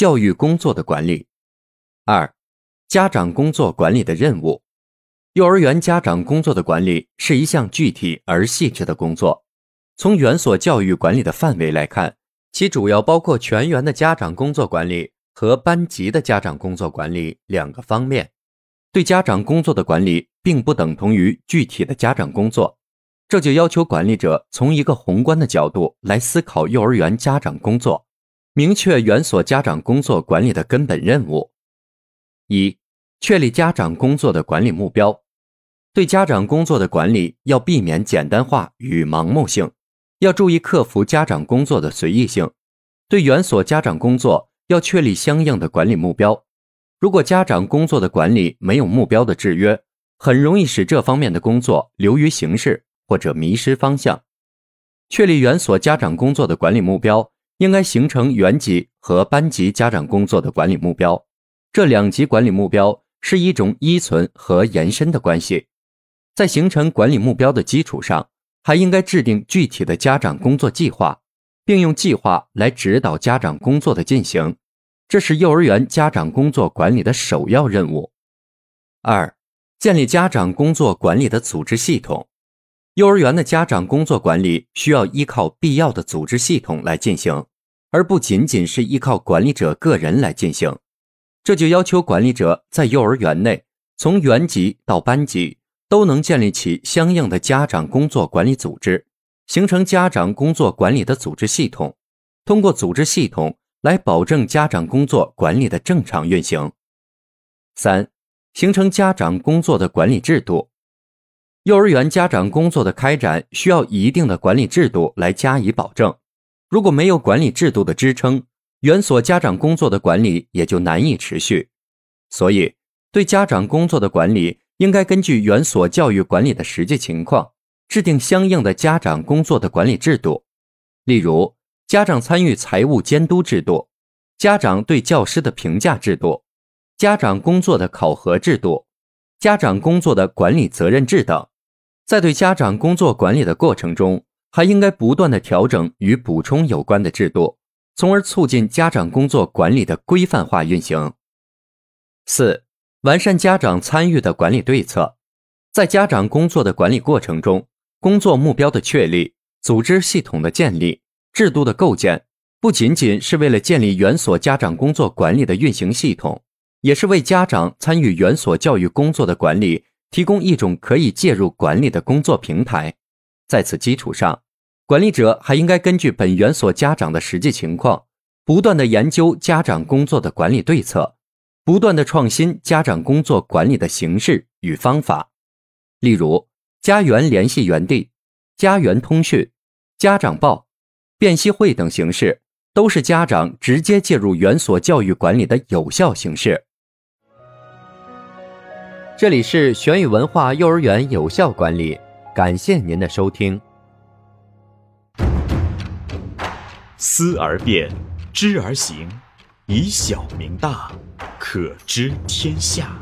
教育工作的管理。二，家长工作管理的任务。幼儿园家长工作的管理是一项具体而细致的工作。从园所教育管理的范围来看，其主要包括全员的家长工作管理和班级的家长工作管理两个方面。对家长工作的管理，并不等同于具体的家长工作。这就要求管理者从一个宏观的角度来思考幼儿园家长工作，明确园所家长工作管理的根本任务。一、确立家长工作的管理目标。对家长工作的管理要避免简单化与盲目性，要注意克服家长工作的随意性。对园所家长工作要确立相应的管理目标。如果家长工作的管理没有目标的制约，很容易使这方面的工作流于形式。或者迷失方向，确立园所家长工作的管理目标，应该形成园级和班级家长工作的管理目标。这两级管理目标是一种依存和延伸的关系。在形成管理目标的基础上，还应该制定具体的家长工作计划，并用计划来指导家长工作的进行。这是幼儿园家长工作管理的首要任务。二、建立家长工作管理的组织系统。幼儿园的家长工作管理需要依靠必要的组织系统来进行，而不仅仅是依靠管理者个人来进行。这就要求管理者在幼儿园内，从园级到班级，都能建立起相应的家长工作管理组织，形成家长工作管理的组织系统，通过组织系统来保证家长工作管理的正常运行。三、形成家长工作的管理制度。幼儿园家长工作的开展需要一定的管理制度来加以保证。如果没有管理制度的支撑，园所家长工作的管理也就难以持续。所以，对家长工作的管理，应该根据园所教育管理的实际情况，制定相应的家长工作的管理制度。例如，家长参与财务监督制度、家长对教师的评价制度、家长工作的考核制度、家长工作的管理责任制等。在对家长工作管理的过程中，还应该不断的调整与补充有关的制度，从而促进家长工作管理的规范化运行。四、完善家长参与的管理对策。在家长工作的管理过程中，工作目标的确立、组织系统的建立、制度的构建，不仅仅是为了建立园所家长工作管理的运行系统，也是为家长参与园所教育工作的管理。提供一种可以介入管理的工作平台，在此基础上，管理者还应该根据本园所家长的实际情况，不断的研究家长工作的管理对策，不断的创新家长工作管理的形式与方法。例如，家园联系园地、家园通讯、家长报、辨析会等形式，都是家长直接介入园所教育管理的有效形式。这里是玄宇文化幼儿园有效管理，感谢您的收听。思而变，知而行，以小明大，可知天下。